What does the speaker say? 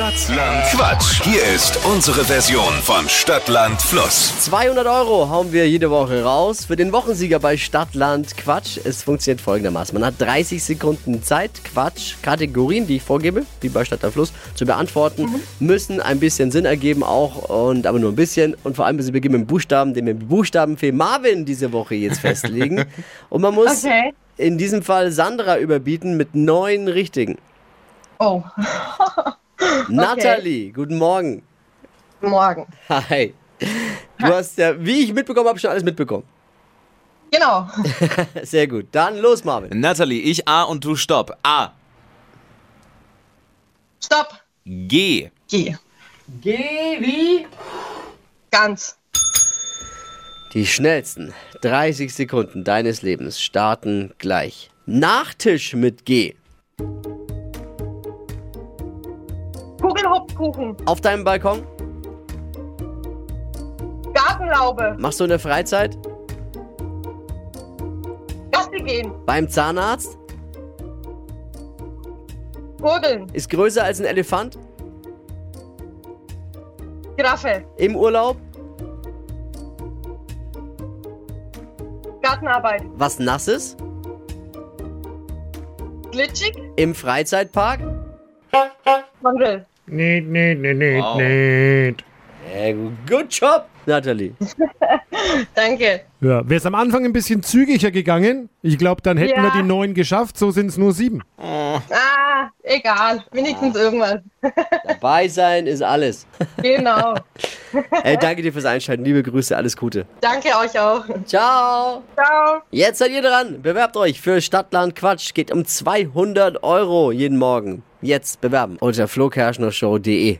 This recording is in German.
Stadtland Quatsch. Hier ist unsere Version von Stadtland Fluss. 200 Euro hauen wir jede Woche raus für den Wochensieger bei Stadtland Quatsch. Es funktioniert folgendermaßen. Man hat 30 Sekunden Zeit, Quatsch, Kategorien, die ich vorgebe, wie bei Stadtland Fluss, zu beantworten, müssen ein bisschen Sinn ergeben auch, und aber nur ein bisschen. Und vor allem müssen wir beginnen mit Buchstaben, den wir mit Buchstaben für Marvin diese Woche jetzt festlegen. und man muss Okay. in diesem Fall Sandra überbieten mit neun richtigen. Oh, Nathalie, guten Morgen. morgen. Hi. Du hast ja, wie ich mitbekommen habe, schon alles mitbekommen. Genau. Sehr gut. Dann los, Marvin. Natalie, ich A und du Stopp. A. Stopp. G. Geh. Geh wie? Ganz. Die schnellsten 30 Sekunden deines Lebens starten gleich. Nachtisch mit G. Kugelhupfkuchen. Auf deinem Balkon? Gartenlaube. Machst du in der Freizeit? Gassi gehen. Beim Zahnarzt? Gurgeln. Ist größer als ein Elefant? Giraffe. Im Urlaub? Gartenarbeit. Was Nasses? Glitschig. Im Freizeitpark? Mandel. Nicht, nicht, nicht, nicht, Wow. nicht. Good job, Nathalie. Danke. Ja, wäre es am Anfang ein bisschen zügiger gegangen, ich glaube, dann hätten Ja. wir die neun geschafft, so sind es nur sieben. Ah, egal. Wenigstens irgendwas. Dabei sein ist alles. Genau. Äh, danke dir fürs Einschalten. Liebe Grüße, alles Gute. Danke euch auch. Ciao. Ciao. Jetzt seid ihr dran. Bewerbt euch für Stadtland Quatsch. Geht um 200 Euro jeden Morgen. Jetzt bewerben unter flokerschnershow.de.